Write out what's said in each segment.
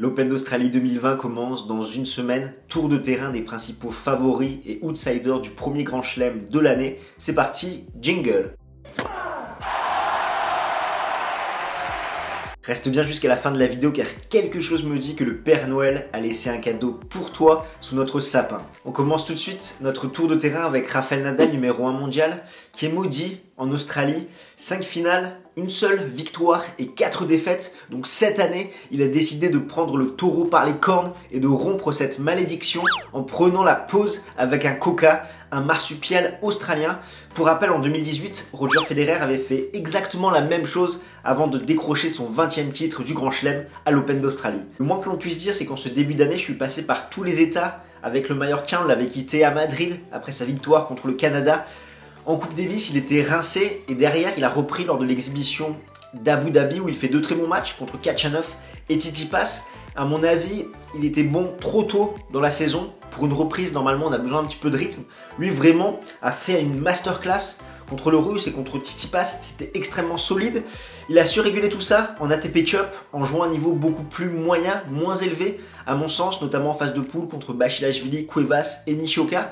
L'Open d'Australie 2020 commence dans une semaine. Tour de terrain des principaux favoris et outsiders du premier grand chelem de l'année. C'est parti, jingle Reste bien jusqu'à la fin de la vidéo car quelque chose me dit que le Père Noël a laissé un cadeau pour toi sous notre sapin. On commence tout de suite notre tour de terrain avec Rafael Nadal, numéro 1 mondial, qui est maudit en Australie. 5 finales, une seule victoire et 4 défaites. Donc cette année, il a décidé de prendre le taureau par les cornes et de rompre cette malédiction en prenant la pause avec un coca un marsupial australien. Pour rappel, en 2018, Roger Federer avait fait exactement la même chose avant de décrocher son 20e titre du Grand Chelem à l'Open d'Australie. Le moins que l'on puisse dire, c'est qu'en ce début d'année, je suis passé par tous les états avec le Mallorquin. On l'avait quitté à Madrid après sa victoire contre le Canada. En Coupe Davis, il était rincé et derrière, il a repris lors de l'exhibition d'Abu Dhabi où il fait deux très bons matchs contre Kachanov et Tsitsipas. À mon avis, il était bon trop tôt dans la saison. Pour une reprise, normalement, on a besoin un petit peu de rythme. Lui, vraiment, a fait une masterclass contre le Russe et contre Tsitsipas. C'était extrêmement solide. Il a su réguler tout ça en ATP Cup, en jouant un niveau beaucoup plus moyen, moins élevé, à mon sens, notamment en phase de poule contre Bachilashvili, Cuevas et Nishioka.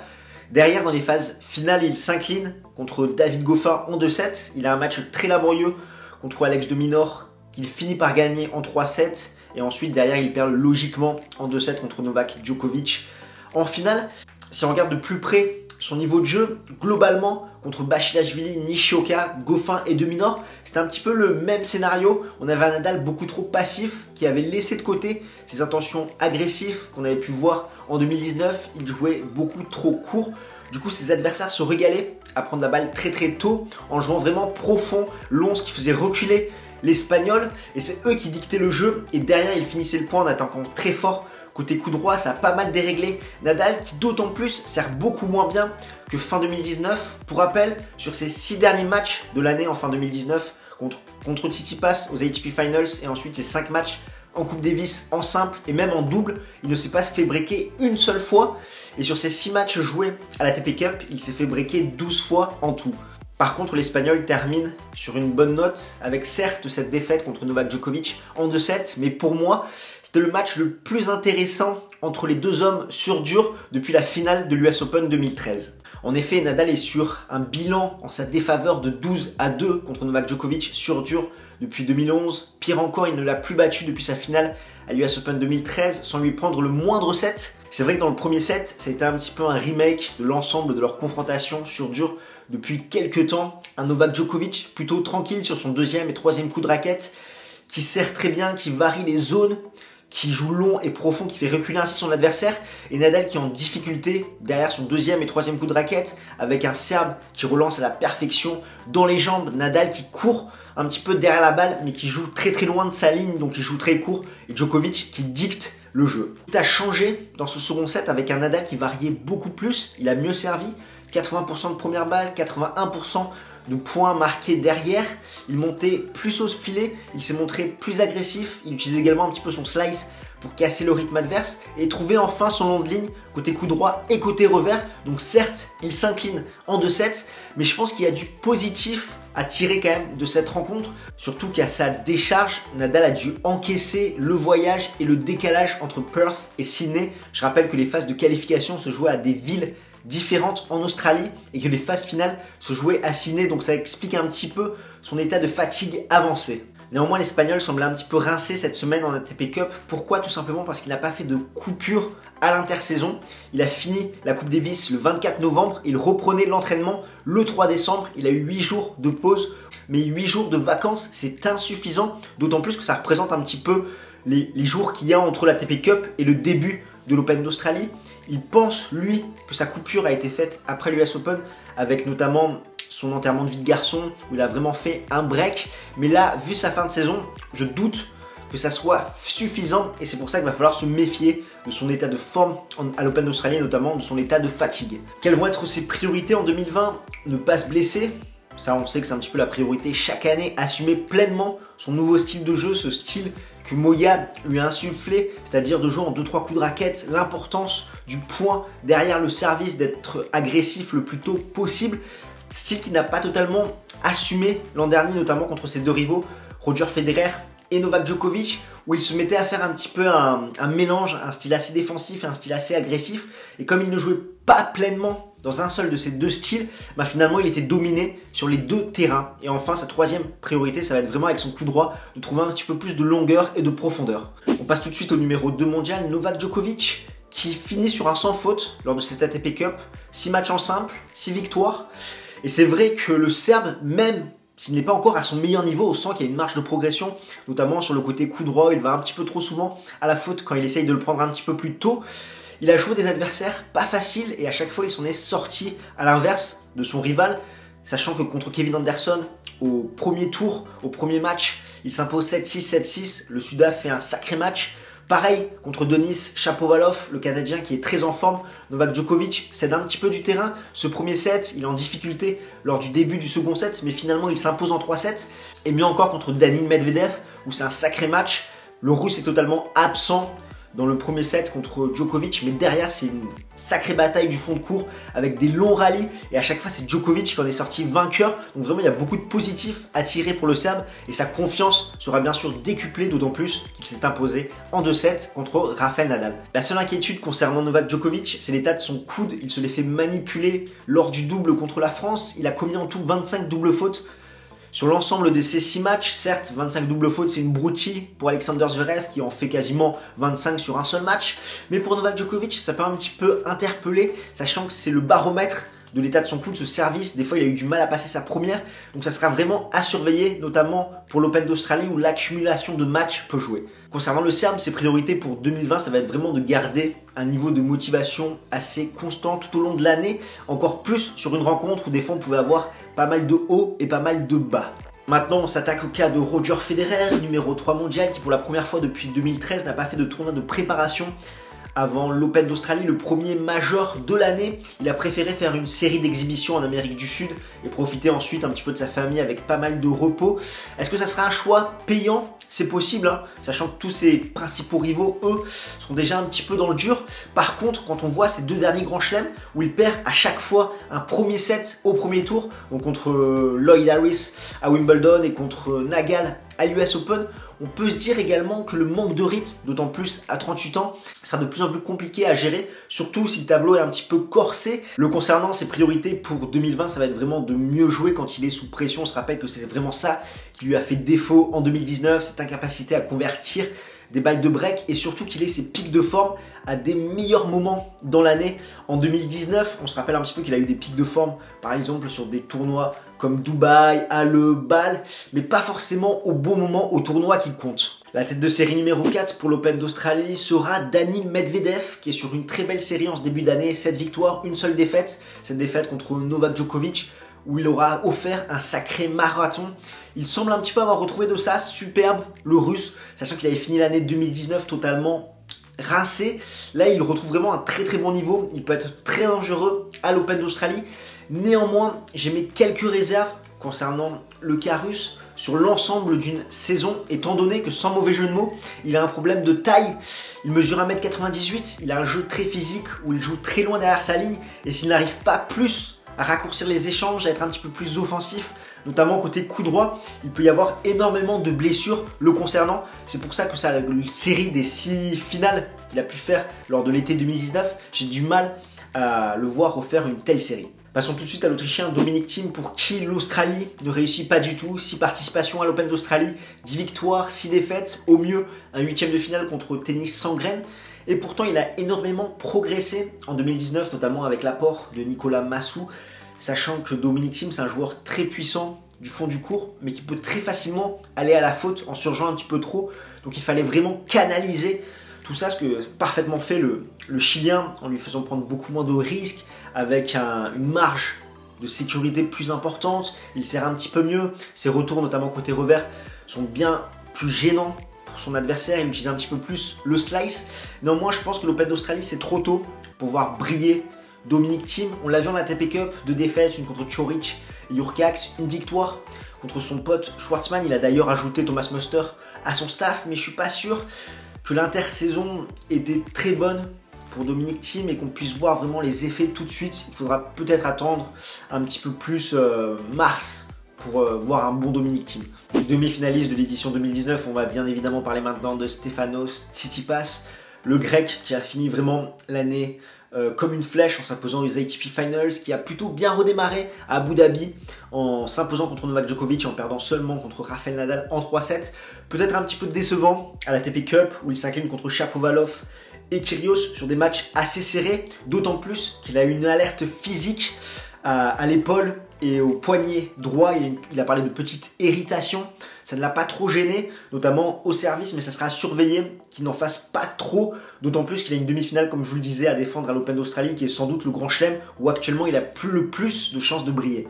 Derrière, dans les phases finales, il s'incline contre David Goffin en 2-7. Il a un match très laborieux contre Alex de Minor qu'il finit par gagner en 3-7. Et ensuite, derrière, il perd logiquement en 2-7 contre Novak Djokovic. En finale, si on regarde de plus près son niveau de jeu, globalement, contre Bachilashvili, Nishioka, Goffin et Deminor, c'était un petit peu le même scénario. On avait un Nadal beaucoup trop passif qui avait laissé de côté ses intentions agressives qu'on avait pu voir en 2019. Il jouait beaucoup trop court. Du coup, ses adversaires se régalaient à prendre la balle très très tôt en jouant vraiment profond, long, ce qui faisait reculer l'Espagnol. Et c'est eux qui dictaient le jeu. Et derrière, ils finissaient le point en attaquant très fort Côté coup droit, ça a pas mal déréglé Nadal qui d'autant plus sert beaucoup moins bien que fin 2019. Pour rappel, sur ses 6 derniers matchs de l'année en fin 2019 contre, contre Tsitsipas aux ATP Finals et ensuite ses 5 matchs en Coupe Davis, en simple et même en double, il ne s'est pas fait breaker une seule fois. Et sur ses 6 matchs joués à la TP Cup, il s'est fait breaker 12 fois en tout. Par contre, l'Espagnol termine sur une bonne note, avec certes cette défaite contre Novak Djokovic en 2-7, mais pour moi, c'était le match le plus intéressant entre les deux hommes sur dur depuis la finale de l'US Open 2013. En effet, Nadal est sur un bilan en sa défaveur de 12 à 2 contre Novak Djokovic sur dur depuis 2011. Pire encore, il ne l'a plus battu depuis sa finale à l'US Open 2013 sans lui prendre le moindre set. C'est vrai que dans le premier set, c'était un petit peu un remake de l'ensemble de leur confrontation sur dur depuis quelques temps. Un Novak Djokovic plutôt tranquille sur son deuxième et troisième coup de raquette, qui sert très bien, qui varie les zones, qui joue long et profond, qui fait reculer ainsi son adversaire, et Nadal qui est en difficulté derrière son deuxième et troisième coup de raquette, avec un Serbe qui relance à la perfection dans les jambes, Nadal qui court un petit peu derrière la balle, mais qui joue très très loin de sa ligne, donc il joue très court, et Djokovic qui dicte le jeu. Tout a changé dans ce second set avec un Nadal qui variait beaucoup plus, il a mieux servi, 80% de première balle, 81% de points marqués derrière. Il montait plus au filet, il s'est montré plus agressif, il utilisait également un petit peu son slice pour casser le rythme adverse et trouver enfin son long de ligne côté coup droit et côté revers. Donc certes, il s'incline en 2-7, mais je pense qu'il y a du positif à tirer quand même de cette rencontre, surtout qu'à sa décharge, Nadal a dû encaisser le voyage et le décalage entre Perth et Sydney. Je rappelle que les phases de qualification se jouaient à des villes différentes en Australie et que les phases finales se jouaient à Sydney, donc ça explique un petit peu son état de fatigue avancé. Néanmoins, l'Espagnol semble un petit peu rincé cette semaine en ATP Cup. Pourquoi? Tout simplement parce qu'il n'a pas fait de coupure à l'intersaison. Il a fini la Coupe Davis le 24 novembre. Il reprenait l'entraînement le 3 décembre. Il a eu 8 jours de pause. Mais 8 jours de vacances, c'est insuffisant. D'autant plus que ça représente un petit peu les, les jours qu'il y a entre l'ATP Cup et le début de l'Open d'Australie. Il pense, lui, que sa coupure a été faite après l'US Open, avec notamment son enterrement de vie de garçon, où il a vraiment fait un break. Mais là, vu sa fin de saison, je doute que ça soit suffisant, et c'est pour ça qu'il va falloir se méfier de son état de forme à l'Open d'Australie, notamment de son état de fatigue. Quelles vont être ses priorités en 2020 Ne pas se blesser, ça on sait que c'est un petit peu la priorité chaque année, assumer pleinement son nouveau style de jeu, ce style que Moya lui a insufflé, c'est-à-dire de jouer en 2-3 coups de raquette, l'importance du point derrière le service, d'être agressif le plus tôt possible, style qui n'a pas totalement assumé l'an dernier, notamment contre ses deux rivaux, Roger Federer et Novak Djokovic, où il se mettait à faire un petit peu un, mélange, un style assez défensif et un style assez agressif. Et comme il ne jouait pas pleinement dans un seul de ces deux styles, bah finalement il était dominé sur les deux terrains. Et enfin, sa troisième priorité, ça va être vraiment avec son coup droit, de trouver un petit peu plus de longueur et de profondeur. On passe tout de suite au numéro 2 mondial, Novak Djokovic, qui finit sur un sans faute lors de cette ATP Cup. 6 matchs en simple, 6 victoires. Et c'est vrai que le Serbe, même s'il n'est pas encore à son meilleur niveau, on sent qu'il y a une marge de progression, notamment sur le côté coup droit, il va un petit peu trop souvent à la faute quand il essaye de le prendre un petit peu plus tôt. Il a joué des adversaires pas faciles et à chaque fois il s'en est sorti à l'inverse de son rival, sachant que contre Kevin Anderson, au premier tour, au premier match, il s'impose 7-6, 7-6, le Sudaf fait un sacré match, Pareil contre Denis Chapovalov, le Canadien qui est très en forme. Novak Djokovic cède un petit peu du terrain. Ce premier set, il est en difficulté lors du début du second set, mais finalement il s'impose en 3 sets. Et mieux encore contre Danil Medvedev, où c'est un sacré match. Le russe est totalement absent dans le premier set contre Djokovic, mais derrière c'est une sacrée bataille du fond de cours avec des longs rallyes et à chaque fois c'est Djokovic qui en est sorti vainqueur. Donc vraiment il y a beaucoup de positifs à tirer pour le Serbe et sa confiance sera bien sûr décuplée d'autant plus qu'il s'est imposé en 2 sets contre Rafael Nadal. La seule inquiétude concernant Novak Djokovic, c'est l'état de son coude. Il se l'est fait manipuler lors du double contre la France. Il a commis en tout 25 doubles fautes sur l'ensemble de ces 6 matchs, certes, 25 doubles fautes, c'est une broutille pour Alexander Zverev qui en fait quasiment 25 sur un seul match. Mais pour Novak Djokovic, ça peut un petit peu interpeller, sachant que c'est le baromètre de l'état de son coup de ce service. Des fois, il a eu du mal à passer sa première. Donc ça sera vraiment à surveiller, notamment pour l'Open d'Australie où l'accumulation de matchs peut jouer. Concernant le Serbe, ses priorités pour 2020, ça va être vraiment de garder un niveau de motivation assez constant tout au long de l'année. Encore plus sur une rencontre où des fois on pouvait avoir pas mal de hauts et pas mal de bas. Maintenant, on s'attaque au cas de Roger Federer, numéro 3 mondial, qui pour la première fois depuis 2013 n'a pas fait de tournoi de préparation avant l'Open d'Australie, le premier majeur de l'année. Il a préféré faire une série d'exhibitions en Amérique du Sud et profiter ensuite un petit peu de sa famille avec pas mal de repos. Est-ce que ça sera un choix payant? C'est possible, hein, sachant que tous ses principaux rivaux, eux, seront déjà un petit peu dans le dur. Par contre, quand on voit ces deux derniers grands chelems où il perd à chaque fois un premier set au premier tour, donc contre euh, Lloyd Harris à Wimbledon et contre euh, Nagal à l'US Open, on peut se dire également que le manque de rythme, d'autant plus à 38 ans, sera de plus en plus compliqué à gérer, surtout si le tableau est un petit peu corsé. Le concernant, ses priorités pour 2020, ça va être vraiment de mieux jouer quand il est sous pression. On se rappelle que c'est vraiment ça qui lui a fait défaut en 2019, cette incapacité à convertir des balles de break et surtout qu'il ait ses pics de forme à des meilleurs moments dans l'année. En 2019, on se rappelle un petit peu qu'il a eu des pics de forme, par exemple sur des tournois comme Dubaï, Halle, Bâle, mais pas forcément au bon moment au tournoi qui compte. La tête de série numéro 4 pour l'Open d'Australie sera Dani Medvedev, qui est sur une très belle série en ce début d'année, 7 victoires, une seule défaite, cette défaite contre Novak Djokovic où il aura offert un sacré marathon. Il semble un petit peu avoir retrouvé de ça, superbe, le russe, sachant qu'il avait fini l'année 2019 totalement rincé. Là, il retrouve vraiment un très très bon niveau. Il peut être très dangereux à l'Open d'Australie. Néanmoins, j'ai mis quelques réserves concernant le cas russe sur l'ensemble d'une saison, étant donné que sans mauvais jeu de mots, il a un problème de taille. Il mesure 1m98, il a un jeu très physique où il joue très loin derrière sa ligne, et s'il n'arrive pas plus à raccourcir les échanges, à être un petit peu plus offensif, notamment côté coup droit. Il peut y avoir énormément de blessures le concernant. C'est pour ça que la série des six finales qu'il a pu faire lors de l'été 2019, j'ai du mal à le voir refaire une telle série. Passons tout de suite à l'Autrichien Dominic Thiem pour qui l'Australie ne réussit pas du tout. 6 participations à l'Open d'Australie, 10 victoires, 6 défaites, au mieux un huitième de finale contre Tennis Sangren. Et pourtant, il a énormément progressé en 2019, notamment avec l'apport de Nicolas Massou, sachant que Dominic Thiem, c'est un joueur très puissant du fond du cours, mais qui peut très facilement aller à la faute en surgeant un petit peu trop. Donc il fallait vraiment canaliser tout ça, ce que parfaitement fait le, Chilien, en lui faisant prendre beaucoup moins de risques, avec une marge de sécurité plus importante. Il sert un petit peu mieux. Ses retours, notamment côté revers, sont bien plus gênants son adversaire, il utilise un petit peu plus le slice. Néanmoins, je pense que l'Open d'Australie, c'est trop tôt pour voir briller Dominic Thiem. On l'a vu en ATP Cup, deux défaites, une contre Chorich et Jurkax, une victoire contre son pote Schwartzmann. Il a d'ailleurs ajouté Thomas Muster à son staff, mais je suis pas sûr que l'intersaison était très bonne pour Dominic Thiem et qu'on puisse voir vraiment les effets tout de suite. Il faudra peut-être attendre un petit peu plus euh, mars pour euh, voir un bon Dominic Thiem. Demi-finaliste de l'édition 2019, on va bien évidemment parler maintenant de Stefanos Tsitsipas, le grec qui a fini vraiment l'année euh, comme une flèche en s'imposant aux ATP Finals, qui a plutôt bien redémarré à Abu Dhabi en s'imposant contre Novak Djokovic et en perdant seulement contre Rafael Nadal en 3-7. Peut-être un petit peu décevant à la TP Cup où il s'incline contre Shapovalov et Kyrgios sur des matchs assez serrés, d'autant plus qu'il a eu une alerte physique à, l'épaule et au poignet droit. Il, a parlé de petite irritation. Ça ne l'a pas trop gêné, notamment au service, mais ça sera à surveiller qu'il n'en fasse pas trop. D'autant plus qu'il a une demi-finale, comme je vous le disais, à défendre à l'Open d'Australie, qui est sans doute le grand chelem où actuellement il a plus le plus de chances de briller.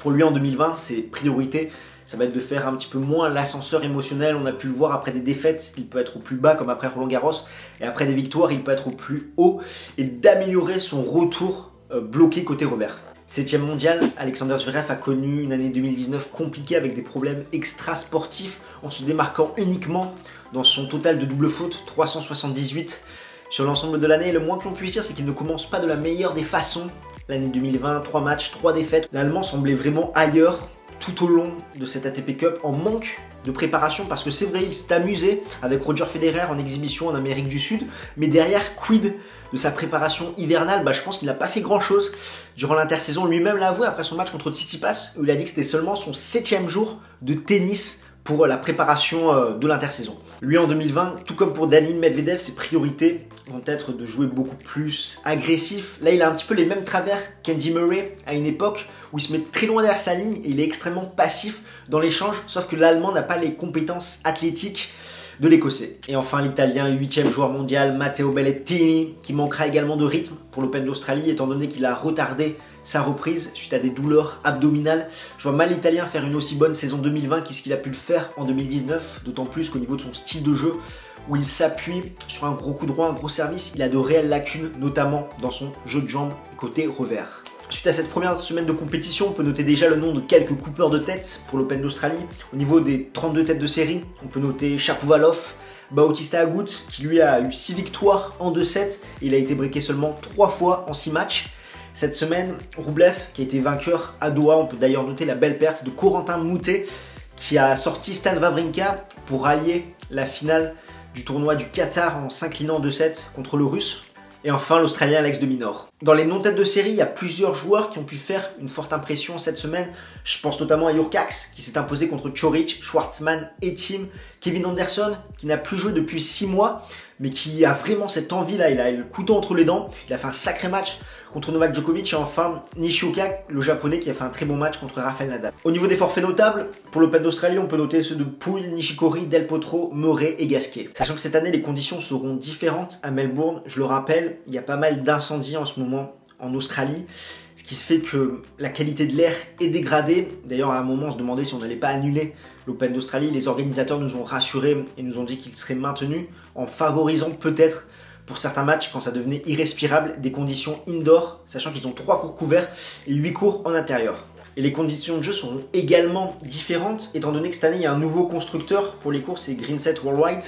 Pour lui en 2020, ses priorités, ça va être de faire un petit peu moins l'ascenseur émotionnel. On a pu le voir après des défaites, il peut être au plus bas, comme après Roland Garros, et après des victoires, il peut être au plus haut, et d'améliorer son retour euh, bloqué côté revers. Septième mondial, Alexander Zverev a connu une année 2019 compliquée avec des problèmes extra-sportifs en se démarquant uniquement dans son total de double faute 378 sur l'ensemble de l'année. Le moins que l'on puisse dire, c'est qu'il ne commence pas de la meilleure des façons. L'année 2020, 3 matchs, 3 défaites. L'Allemand semblait vraiment ailleurs tout au long de cette ATP Cup en manque de préparation parce que c'est vrai, il s'est amusé avec Roger Federer en exhibition en Amérique du Sud, mais derrière, quid de sa préparation hivernale? Bah, Je pense qu'il n'a pas fait grand chose durant l'intersaison. Lui-même l'a avoué après son match contre Tsitsipas où il a dit que c'était seulement son septième jour de tennis pour la préparation euh, de l'intersaison. Lui en 2020, tout comme pour Danil Medvedev, ses priorités vont être de jouer beaucoup plus agressif. Là, il a un petit peu les mêmes travers qu'Andy Murray à une époque où il se met très loin derrière sa ligne et il est extrêmement passif dans l'échange, sauf que l'Allemand n'a pas les compétences athlétiques de l'Écossais. Et enfin l'Italien, 8 joueur mondial, Matteo Bellettini, qui manquera également de rythme pour l'Open d'Australie, étant donné qu'il a retardé sa reprise suite à des douleurs abdominales. Je vois mal l'Italien faire une aussi bonne saison 2020 qu'est-ce qu'il a pu le faire en 2019, d'autant plus qu'au niveau de son style de jeu, où il s'appuie sur un gros coup droit, un gros service, il a de réelles lacunes, notamment dans son jeu de jambes côté revers. Suite à cette première semaine de compétition, on peut noter déjà le nom de quelques coupeurs de tête pour l'Open d'Australie. Au niveau des 32 têtes de série, on peut noter Shapovalov, Bautista Agut, qui lui a eu 6 victoires en 2 sets. Il a été breaké seulement 3 fois en 6 matchs. Cette semaine, Roublev, qui a été vainqueur à Doha, on peut d'ailleurs noter la belle perf de Corentin Moutet, qui a sorti Stan Wawrinka pour allier la finale du tournoi du Qatar en s'inclinant 2-7 contre le Russe. Et enfin, l'Australien Alex de Minor. Dans les non-têtes de série, il y a plusieurs joueurs qui ont pu faire une forte impression cette semaine. Je pense notamment à Jurkax, qui s'est imposé contre Chorich, Schwartzmann et Tim. Kevin Anderson, qui n'a plus joué depuis 6 mois, mais qui a vraiment cette envie-là. Il a le couteau entre les dents. Il a fait un sacré match contre Novak Djokovic et enfin Nishioka, le japonais qui a fait un très bon match contre Rafael Nadal. Au niveau des forfaits notables, pour l'Open d'Australie, on peut noter ceux de Pouille, Nishikori, Del Potro, Murray et Gasquet. Sachant que cette année, les conditions seront différentes à Melbourne. Je le rappelle, il y a pas mal d'incendies en ce moment en Australie ce qui fait que la qualité de l'air est dégradée. D'ailleurs, à un moment, on se demandait si on n'allait pas annuler l'Open d'Australie. Les organisateurs nous ont rassurés et nous ont dit qu'il serait maintenu en favorisant peut-être pour certains matchs quand ça devenait irrespirable des conditions indoor, sachant qu'ils ont trois cours couverts et huit cours en intérieur. Et les conditions de jeu sont également différentes, étant donné que cette année il y a un nouveau constructeur pour les cours, c'est Greenset Worldwide,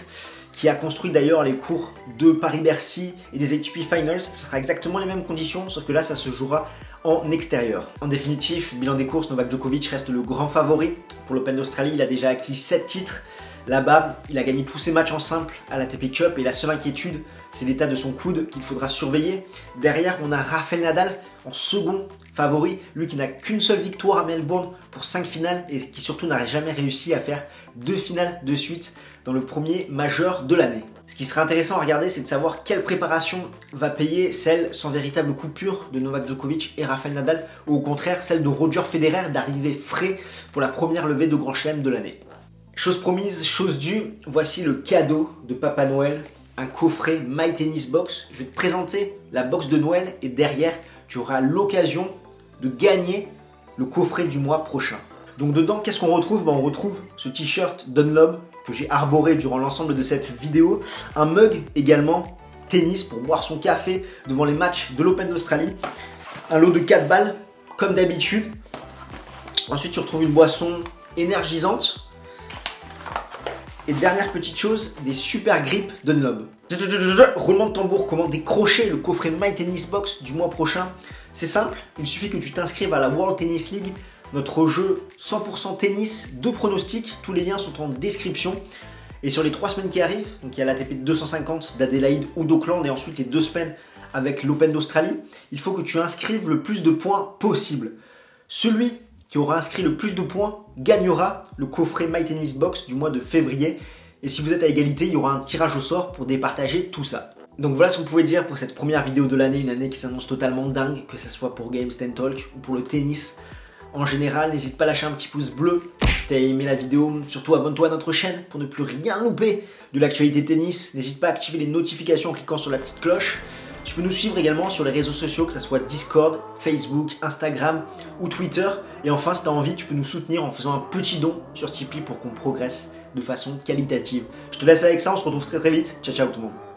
qui a construit d'ailleurs les cours de Paris-Bercy et des ATP Finals. Ce sera exactement les mêmes conditions, sauf que là ça se jouera en extérieur. En définitive, bilan des courses, Novak Djokovic reste le grand favori pour l'Open d'Australie. Il a déjà acquis 7 titres. Là-bas, il a gagné tous ses matchs en simple à la TP Cup et la seule inquiétude, c'est l'état de son coude qu'il faudra surveiller. Derrière, on a Rafael Nadal en second favori, lui qui n'a qu'une seule victoire à Melbourne pour 5 finales et qui surtout n'aurait jamais réussi à faire deux finales de suite dans le premier majeur de l'année. Ce qui serait intéressant à regarder, c'est de savoir quelle préparation va payer celle sans véritable coupure de Novak Djokovic et Rafael Nadal, ou au contraire celle de Roger Federer d'arriver frais pour la première levée de Grand Chelem de l'année. Chose promise, chose due, voici le cadeau de Papa Noël, un coffret My Tennis Box. Je vais te présenter la box de Noël et derrière, tu auras l'occasion de gagner le coffret du mois prochain. Donc dedans, qu'est-ce qu'on retrouve? Ben, On retrouve ce t-shirt Dunlop que j'ai arboré durant l'ensemble de cette vidéo, un mug également tennis pour boire son café devant les matchs de l'Open d'Australie, un lot de 4 balles comme d'habitude. Ensuite, tu retrouves une boisson énergisante et dernière petite chose, des super grips Dunlop. Roulement de tambour, comment décrocher le coffret My Tennis Box du mois prochain C'est simple, il suffit que tu t'inscrives à la World Tennis League notre jeu 100% tennis, deux pronostics, tous les liens sont en description. Et sur les trois semaines qui arrivent, donc il y a l'ATP 250 d'Adélaïde ou d'Auckland et ensuite les deux semaines avec l'Open d'Australie, il faut que tu inscrives le plus de points possible. Celui qui aura inscrit le plus de points gagnera le coffret My Tennis Box du mois de février. Et si vous êtes à égalité, il y aura un tirage au sort pour départager tout ça. Donc voilà ce que vous pouvez dire pour cette première vidéo de l'année, une année qui s'annonce totalement dingue, que ce soit pour Games Talk ou pour le tennis. En général, n'hésite pas à lâcher un petit pouce bleu si t'as aimé la vidéo. Surtout abonne-toi à notre chaîne pour ne plus rien louper de l'actualité tennis. N'hésite pas à activer les notifications en cliquant sur la petite cloche. Tu peux nous suivre également sur les réseaux sociaux, que ce soit Discord, Facebook, Instagram ou Twitter. Et enfin, si tu as envie, tu peux nous soutenir en faisant un petit don sur Tipeee pour qu'on progresse de façon qualitative. Je te laisse avec ça, on se retrouve très très vite. Ciao ciao tout le monde.